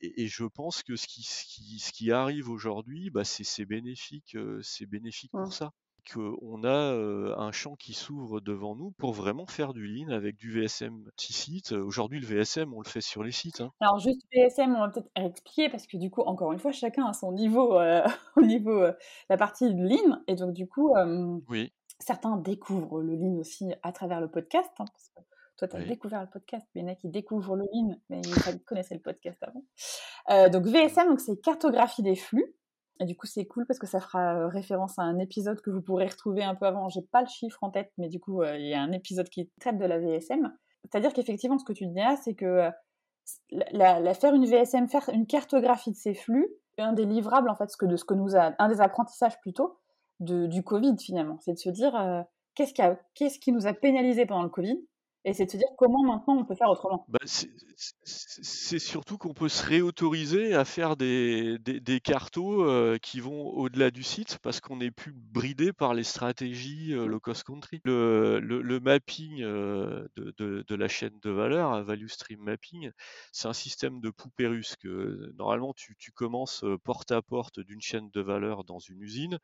Speaker 2: et, je pense que ce qui, ce qui, arrive aujourd'hui, bah, c'est bénéfique, c'est bénéfique pour ça qu'on a un champ qui s'ouvre devant nous pour vraiment faire du lean avec du VSM multi-site. Aujourd'hui, le VSM, on le fait sur les sites. Hein.
Speaker 3: Alors, juste VSM, on va peut-être expliquer parce que du coup, encore une fois, chacun a son niveau au niveau la partie lean. Et donc, du coup,
Speaker 2: oui.
Speaker 3: certains découvrent le lean aussi à travers le podcast. Hein, parce que toi, tu as découvert le podcast, mais il y en a qui découvrent le lean, mais ils connaissaient le podcast avant. donc, VSM, donc c'est cartographie des flux. Et du coup, c'est cool parce que ça fera euh, référence à un épisode que vous pourrez retrouver un peu avant. J'ai pas le chiffre en tête, mais du coup, euh, il y a un épisode qui traite de la VSM. C'est-à-dire qu'effectivement, ce que tu dis là, c'est que euh, faire une VSM, faire une cartographie de ces flux, un des livrables en fait, de ce que nous a, un des apprentissages plutôt de, du Covid finalement, c'est de se dire qu'est-ce qui, qu'est-ce qui nous a pénalisé pendant le Covid? Et c'est de se dire comment maintenant on peut faire autrement.
Speaker 2: Bah, c'est surtout qu'on peut se réautoriser à faire des, des, cartos euh, qui vont au-delà du site parce qu'on n'est plus bridé par les stratégies euh, low cost country. Le, le, mapping euh, de, de, de, la chaîne de valeur, value stream mapping, c'est un système de poupée russe que normalement tu, tu commences porte à porte d'une chaîne de valeur dans une usine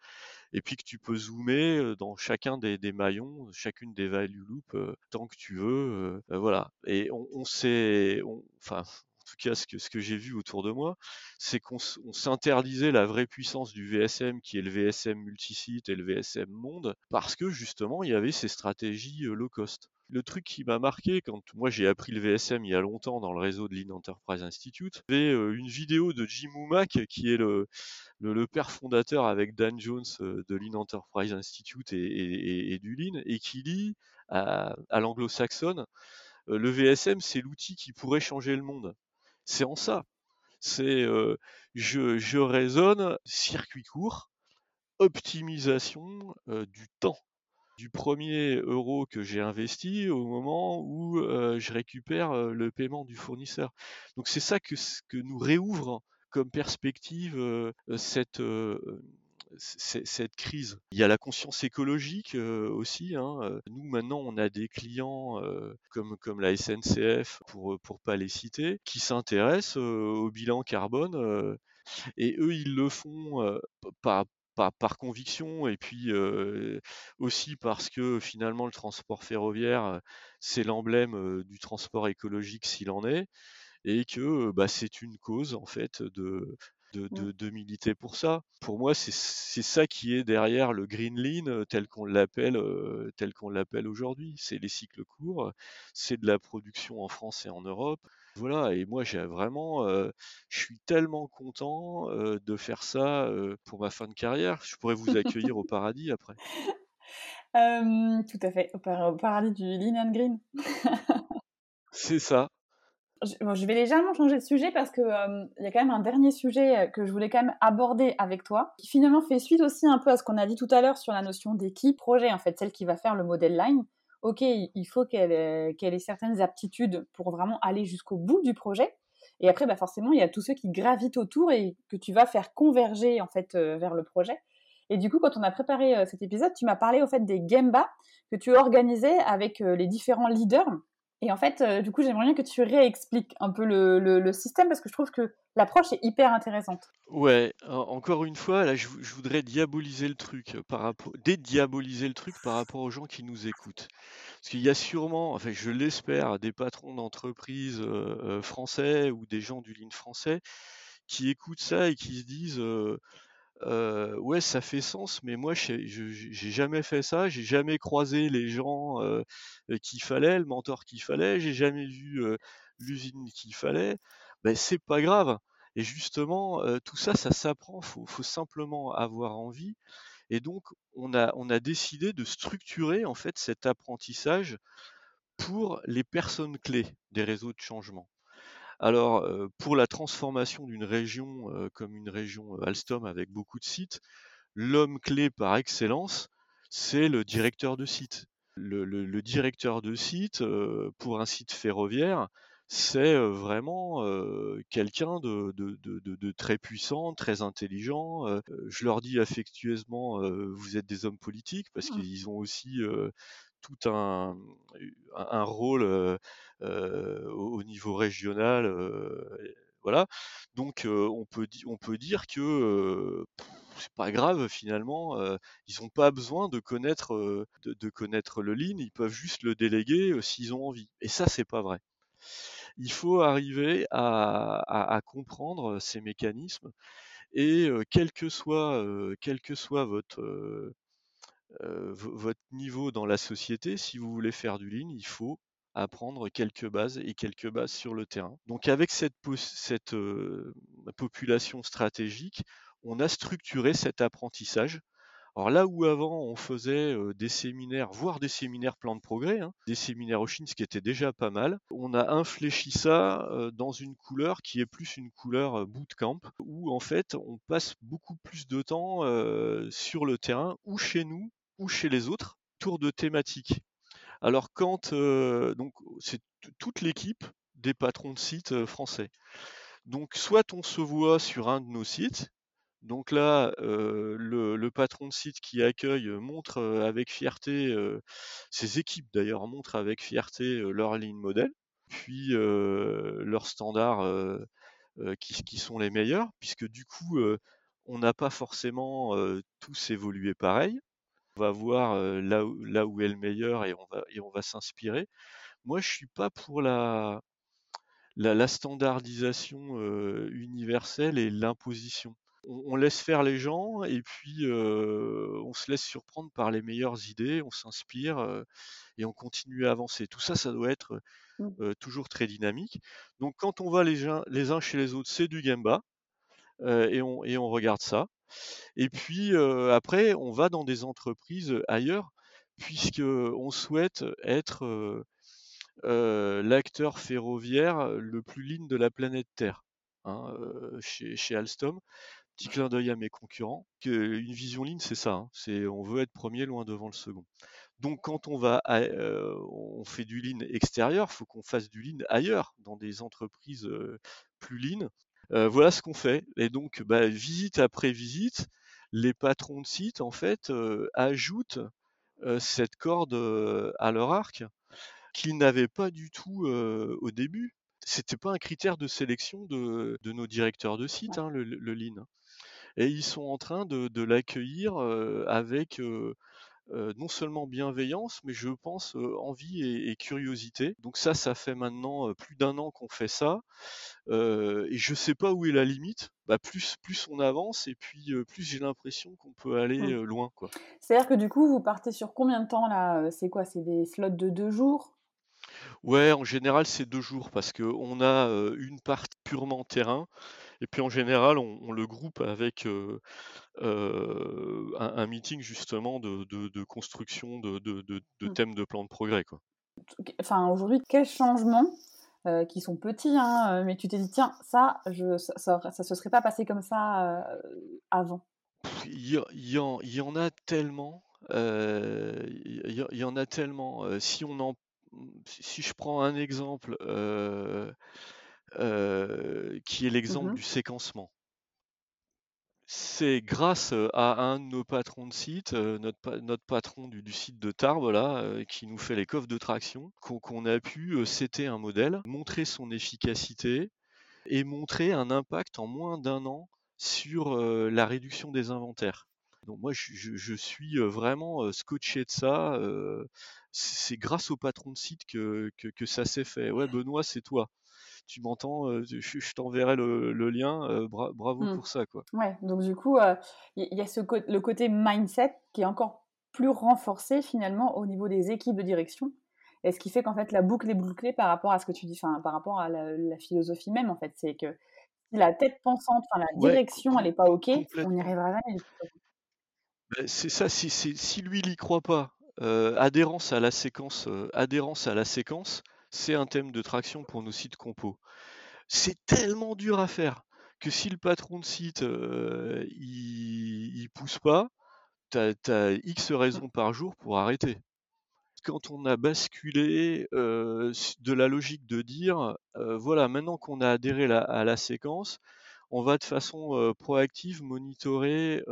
Speaker 2: et puis que tu peux zoomer dans chacun des, maillons, chacune des value loops tant que tu veux. voilà. Et on, on sait, enfin, en tout cas, ce que, ce que j'ai vu autour de moi, c'est qu'on s'interdisait la vraie puissance du VSM, qui est le VSM multisite et le VSM monde, parce que justement, il y avait ces stratégies low cost. Le truc qui m'a marqué quand moi j'ai appris le VSM il y a longtemps dans le réseau de Lean Enterprise Institute, c'est une vidéo de Jim Umack qui est le, père fondateur avec Dan Jones de Lean Enterprise Institute et, du Lean et qui lit à, l'anglo-saxonne le VSM c'est l'outil qui pourrait changer le monde. C'est en ça. C'est je, je raisonne circuit court, optimisation du temps du premier euro que j'ai investi au moment où je récupère le paiement du fournisseur. Donc c'est ça que, que nous réouvre comme perspective cette, cette crise. Il y a la conscience écologique aussi. Hein. Nous maintenant, on a des clients comme comme la SNCF pour pour pas les citer, qui s'intéressent au bilan carbone et eux ils le font pas par, conviction et puis aussi parce que finalement le transport ferroviaire c'est l'emblème du transport écologique s'il en est et que bah, c'est une cause en fait de, de, mmh. de, militer pour ça. Pour moi, c'est ça qui est derrière le Green Lean tel qu'on l'appelle tel qu'on l'appelle aujourd'hui. C'est les cycles courts, c'est de la production en France et en Europe, voilà, et moi j'ai vraiment, je suis tellement content de faire ça pour ma fin de carrière. Je pourrais vous accueillir au paradis après.
Speaker 3: tout à fait, au, paradis du Lean and Green.
Speaker 2: C'est ça.
Speaker 3: Je, vais légèrement changer de sujet parce que il y a quand même un dernier sujet que je voulais quand même aborder avec toi, qui finalement fait suite aussi un peu à ce qu'on a dit tout à l'heure sur la notion d'équipe projet, en fait, celle qui va faire le modèle line ok, il faut qu'elle ait certaines aptitudes pour vraiment aller jusqu'au bout du projet. Et après, bah forcément, il y a tous ceux qui gravitent autour et que tu vas faire converger en fait vers le projet. Et du coup, quand on a préparé cet épisode, tu m'as parlé au fait des Gemba que tu organisais avec les différents leaders et en fait, euh, du coup, j'aimerais bien que tu réexpliques un peu le, système parce que je trouve que l'approche est hyper intéressante.
Speaker 2: Ouais, encore une fois, là, je, voudrais diaboliser le truc euh, par rapport, dédiaboliser le truc par rapport aux gens qui nous écoutent. Parce qu'il y a sûrement, enfin, je l'espère, des patrons d'entreprises euh, français ou des gens du ligne français qui écoutent ça et qui se disent ouais, ça fait sens, mais moi, j'ai jamais fait ça, j'ai jamais croisé les gens qu'il fallait, le mentor qu'il fallait, j'ai jamais vu l'usine qu'il fallait. Ben, c'est pas grave. Et justement, tout ça, ça s'apprend. Faut, faut simplement avoir envie. Et donc, on a, on a décidé de structurer en fait cet apprentissage pour les personnes clés des réseaux de changement. Alors, pour la transformation d'une région comme une région Alstom avec beaucoup de sites, l'homme clé par excellence, c'est le directeur de site. Le, directeur de site, pour un site ferroviaire, c'est vraiment quelqu'un de, très puissant, très intelligent. je leur dis affectueusement, vous êtes des hommes politiques, parce mmh. qu'ils ont aussi tout un, rôle au niveau régional. voilà. Donc on, peut on peut dire que c'est pas grave finalement. ils n'ont pas besoin de connaître, de, connaître le lean, ils peuvent juste le déléguer s'ils ont envie. Et ça, c'est pas vrai. Il faut arriver à, comprendre ces mécanismes et quel que soit, quel que soit votre votre niveau dans la société, si vous voulez faire du lean, il faut apprendre quelques bases et quelques bases sur le terrain. Donc avec cette, population stratégique, on a structuré cet apprentissage. Alors là où avant on faisait des séminaires, voire des séminaires plan de progrès, hein, des séminaires au Chine, ce qui était déjà pas mal, on a infléchi ça dans une couleur qui est plus une couleur bootcamp, où en fait on passe beaucoup plus de temps sur le terrain ou chez nous ou chez les autres, tour de thématique. Alors quand donc c'est toute l'équipe des patrons de sites français. Donc soit on se voit sur un de nos sites, donc là le, patron de site qui accueille montre avec fierté, ses équipes d'ailleurs montrent avec fierté leur ligne modèle, puis leurs standards qui, sont les meilleurs, puisque du coup on n'a pas forcément tous évolué pareil va voir là, où, là où est le meilleur et on va, et on va s'inspirer. Moi, je suis pas pour la, la, standardisation universelle et l'imposition. On, laisse faire les gens et puis on se laisse surprendre par les meilleures idées, on s'inspire et on continue à avancer. Tout ça, ça doit être mmh. toujours très dynamique. Donc quand on va les, les uns chez les autres, c'est du Gemba et, on, et on regarde ça. Et puis après, on va dans des entreprises ailleurs, puisqu'on souhaite être l'acteur ferroviaire le plus ligne de la planète Terre hein, chez, Alstom. petit clin d'œil à mes concurrents, qu'une vision ligne, c'est ça. Hein. on veut être premier loin devant le second. Donc quand on va, on fait du lean extérieur, faut qu'on fasse du lean ailleurs, dans des entreprises plus lean. Euh, voilà ce qu'on fait. Et donc, bah, visite après visite, les patrons de site en fait ajoutent cette corde à leur arc qu'ils n'avaient pas du tout au début. C'était pas un critère de sélection de, nos directeurs de site, hein, le, lean. Et ils sont en train de, l'accueillir avec non seulement bienveillance, mais je pense envie et, curiosité. Donc ça, ça fait maintenant plus d'un an qu'on fait ça, et je sais pas où est la limite. Bah, plus plus on avance et puis plus j'ai l'impression qu'on peut aller mmh. loin, quoi.
Speaker 3: C'est-à-dire que du coup, vous partez sur combien de temps là C'est quoi C'est des slots de deux jours?
Speaker 2: Ouais, en général, c'est deux jours parce qu'on a une partie purement terrain et puis en général, on, le groupe avec un, meeting justement de, construction de, mmh. thèmes de plan de progrès. Quoi.
Speaker 3: Enfin, aujourd'hui, quels changements qui sont petits, hein, mais tu t'es dit, tiens, ça, je, ça, ça, se serait pas passé comme ça avant?
Speaker 2: Il y, en, a tellement. Il y, en a tellement. si on en si je prends un exemple qui est l'exemple mmh du séquencement. C'est grâce à un de nos patrons de site, notre, notre patron du, site de Tarbes, là, qui nous fait les coffres de traction, qu'on a pu céter un modèle, montrer son efficacité et montrer un impact en moins d'un an sur la réduction des inventaires. Donc moi, je, suis vraiment scotché de ça. c'est grâce au patron de site que, que ça s'est fait. Ouais, Benoît, c'est toi tu m'entends, je, t'enverrai le, lien, bravo mmh. pour ça. Quoi.
Speaker 3: Ouais, donc du coup, il y, a ce le côté mindset qui est encore plus renforcé finalement au niveau des équipes de direction. Et ce qui fait qu'en fait, la boucle est bouclée par rapport à ce que tu dis, par rapport à la, philosophie même, en fait. C'est que si la tête pensante, la direction, elle n'est pas OK, on n'y arrivera jamais.
Speaker 2: Bah, c'est ça, si, si lui, il n'y croit pas, adhérence à la séquence, adhérence à la séquence, c'est un thème de traction pour nos sites compos. C'est tellement dur à faire que si le patron de site euh, il, pousse pas, tu as, X raisons par jour pour arrêter. Quand on a basculé euh, de la logique de dire euh, voilà, maintenant qu'on a adhéré à la séquence, on va de façon proactive monitorer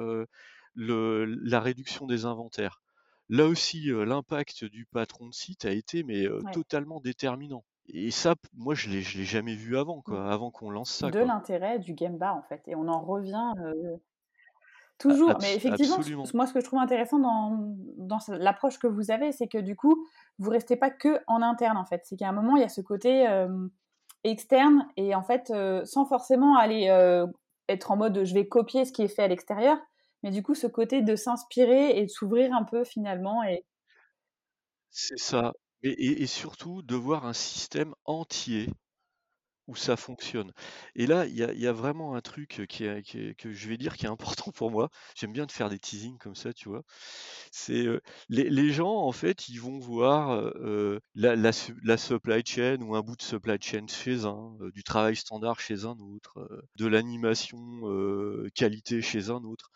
Speaker 2: la réduction des inventaires. Là aussi, l'impact du patron de site a été mais totalement déterminant. Et ça, moi, je l'ai, l'ai jamais vu avant, quoi, mmh. avant qu'on lance ça.
Speaker 3: De l'intérêt du Gemba, en fait, et on en revient toujours. mais effectivement, moi, ce que je trouve intéressant dans, dans l'approche que vous avez, c'est que du coup, vous restez pas que en interne, en fait. C'est qu'à un moment, il y a ce côté externe, et en fait, sans forcément aller être en mode je vais copier ce qui est fait à l'extérieur, mais du coup, ce côté de s'inspirer et de s'ouvrir un peu finalement. Et...
Speaker 2: C'est ça. Et, surtout de voir un système entier où ça fonctionne. Et là, il y a, vraiment un truc qui que je vais dire qui est important pour moi. J'aime bien de faire des teasings comme ça, tu vois. C'est les, gens, en fait, ils vont voir la, la, supply chain ou un bout de supply chain chez un, du travail standard chez un autre, de l'animation qualité chez un autre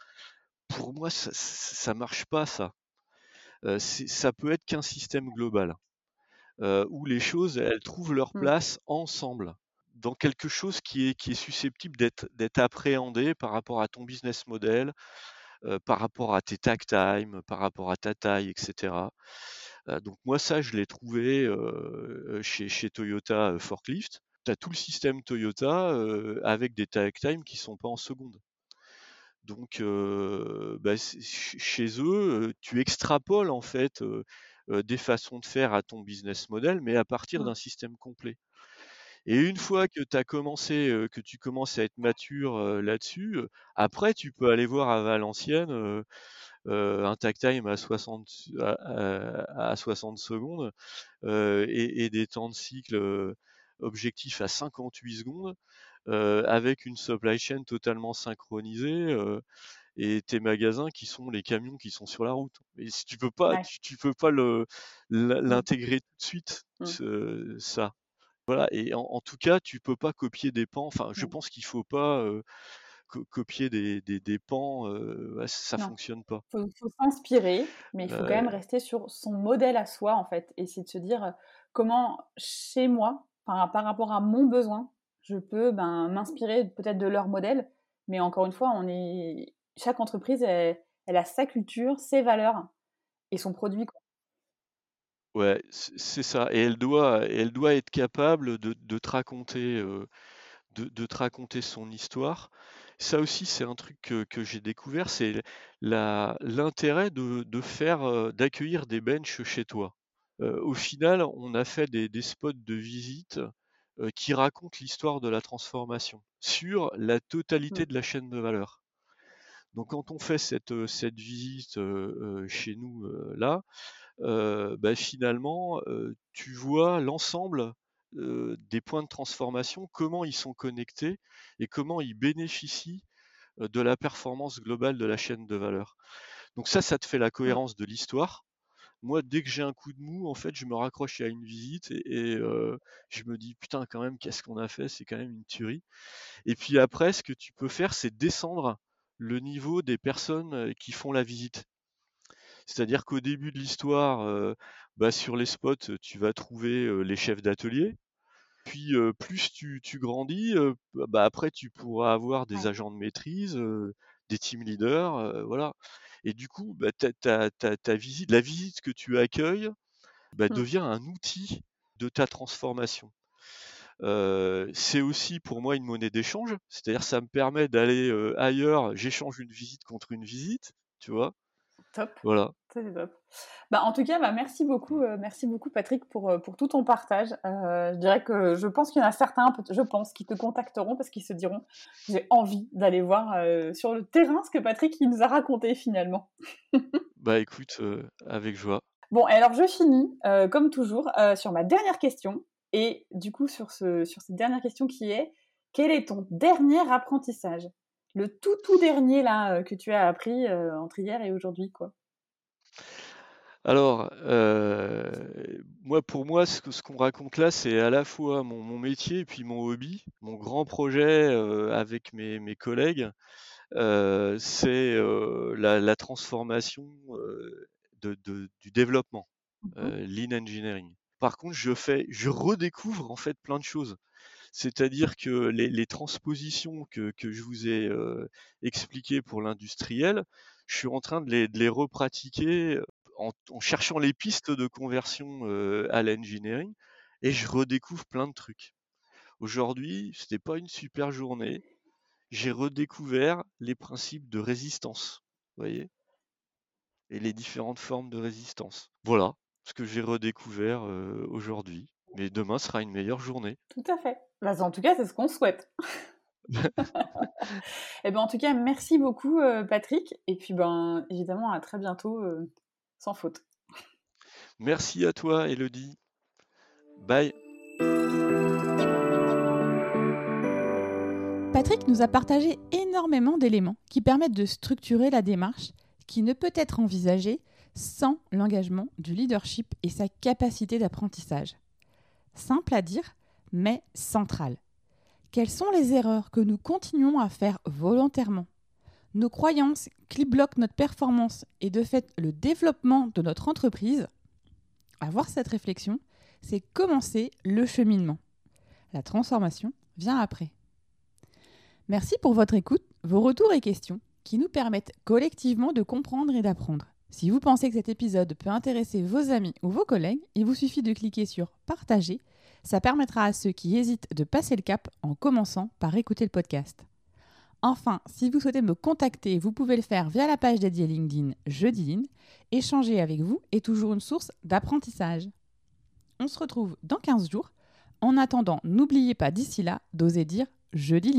Speaker 2: pour moi, ça, ça marche pas ça. ça peut être qu'un système global où les choses elles trouvent leur mmh. place ensemble dans quelque chose qui est, qui est susceptible d'être appréhendé par rapport à ton business model, par rapport à tes tag time, par rapport à ta taille, etc. donc moi ça je l'ai trouvé chez, chez, Toyota Forklift. Tu as tout le système Toyota avec des tag time qui sont pas en seconde. Donc, bah, chez eux, tu extrapoles en fait des façons de faire à ton business model, mais à partir mmh. d'un système complet. Et une fois que tu as commencé, que tu commences à être mature là-dessus, après tu peux aller voir à Valenciennes un tag time à 60, à, 60 secondes et, et, des temps de cycle objectifs à 58 secondes avec une supply chain totalement synchronisée et tes magasins qui sont les camions qui sont sur la route. Et si tu peux pas, tu, peux pas mmh. l'intégrer tout de suite, mmh. ça. Voilà. Et en, tout cas, tu peux pas copier des pans. Enfin, je mmh. pense qu'il faut pas copier des, des, pans, ça ne fonctionne pas.
Speaker 3: Il faut, s'inspirer, mais il faut quand même rester sur son modèle à soi, en fait. Et c'est de se dire comment, chez moi, par, par rapport à mon besoin, je peux ben, m'inspirer peut-être de leur modèle. Mais encore une fois, on est... chaque entreprise, elle, a sa culture, ses valeurs et son produit.
Speaker 2: Ouais, c'est ça. Et elle doit, elle doit être capable de, de te raconter de, te raconter son histoire. Ça aussi, c'est un truc que, j'ai découvert, c'est l'intérêt de, faire, euh, d'accueillir des benches chez toi. Euh, au final, on a fait des, spots de visite euh, qui racontent l'histoire de la transformation sur la totalité mmh. de la chaîne de valeur. Donc quand on fait cette, cette visite chez nous là, bah, finalement, tu vois l'ensemble des points de transformation, comment ils sont connectés et comment ils bénéficient de la performance globale de la chaîne de valeur. Donc ça, ça te fait la mmh. cohérence de l'histoire. Moi, dès que j'ai un coup de mou, en fait, je me raccroche à une visite et, je me dis putain, quand même, qu'est-ce qu'on a fait? C'est quand même une tuerie. Et puis après, ce que tu peux faire, c'est descendre le niveau des personnes qui font la visite. C'est-à-dire qu'au début de l'histoire, bah, sur les spots, tu vas trouver les chefs d'atelier. Puis plus tu, grandis, bah, après tu pourras avoir des agents de maîtrise, des team leaders, voilà. Et du coup, bah, ta, visite, la visite que tu accueilles bah, mmh. devient un outil de ta transformation. c'est aussi pour moi une monnaie d'échange, c'est-à-dire ça me permet d'aller ailleurs, j'échange une visite contre une visite, tu vois?
Speaker 3: Top.
Speaker 2: Voilà.
Speaker 3: C'est top. Bah, en tout cas, bah, merci beaucoup, euh, merci beaucoup Patrick pour, euh, pour tout ton partage. Euh, je dirais que je pense qu'il y en a certains, je pense, qui te contacteront parce qu'ils se diront j'ai envie d'aller voir sur le terrain ce que Patrick il nous a raconté finalement.
Speaker 2: bah écoute, avec joie.
Speaker 3: Bon, alors je finis comme toujours sur ma dernière question et du coup sur, ce, sur cette dernière question qui est quel est ton dernier apprentissage? Le tout tout dernier là que tu as appris entre hier et aujourd'hui quoi?
Speaker 2: Alors, euh, moi, pour moi, ce, qu'on raconte là, c'est à la fois mon, métier et puis mon hobby. Mon grand projet avec mes, collègues, c'est la, transformation du développement, mmh lean engineering. Par contre, je fais, je redécouvre en fait plein de choses. C'est-à-dire que les, transpositions que, je vous ai euh, expliquées pour l'industriel, je suis en train de les, repratiquer euh, en, cherchant les pistes de conversion euh, à l'engineering et je redécouvre plein de trucs. Aujourd'hui, ce n'était pas une super journée. J'ai redécouvert les principes de résistance, voyez, et les différentes formes de résistance. Voilà ce que j'ai redécouvert aujourd'hui. Mais demain sera une meilleure journée.
Speaker 3: Tout à fait. Bah, en tout cas, c'est ce qu'on souhaite. et eh ben, en tout cas, merci beaucoup, euh, Patrick. Et puis, ben, évidemment, à très bientôt, euh, sans faute.
Speaker 2: Merci à toi, Elodie. Bye.
Speaker 1: Patrick nous a partagé énormément d'éléments qui permettent de structurer la démarche qui ne peut être envisagée sans l'engagement du leadership et sa capacité d'apprentissage. Simple à dire, mais centrale. Quelles sont les erreurs que nous continuons à faire volontairement? Nos croyances qui bloquent notre performance et de fait le développement de notre entreprise Avoir cette réflexion, c'est commencer le cheminement. La transformation vient après. Merci pour votre écoute, vos retours et questions qui nous permettent collectivement de comprendre et d'apprendre. Si vous pensez que cet épisode peut intéresser vos amis ou vos collègues, il vous suffit de cliquer sur Partager. Ça permettra à ceux qui hésitent de passer le cap en commençant par écouter le podcast. Enfin, si vous souhaitez me contacter, vous pouvez le faire via la page dédiée LinkedIn Jeudi Échanger avec vous est toujours une source d'apprentissage. On se retrouve dans 15 jours. En attendant, n'oubliez pas d'ici là d'oser dire Jeudi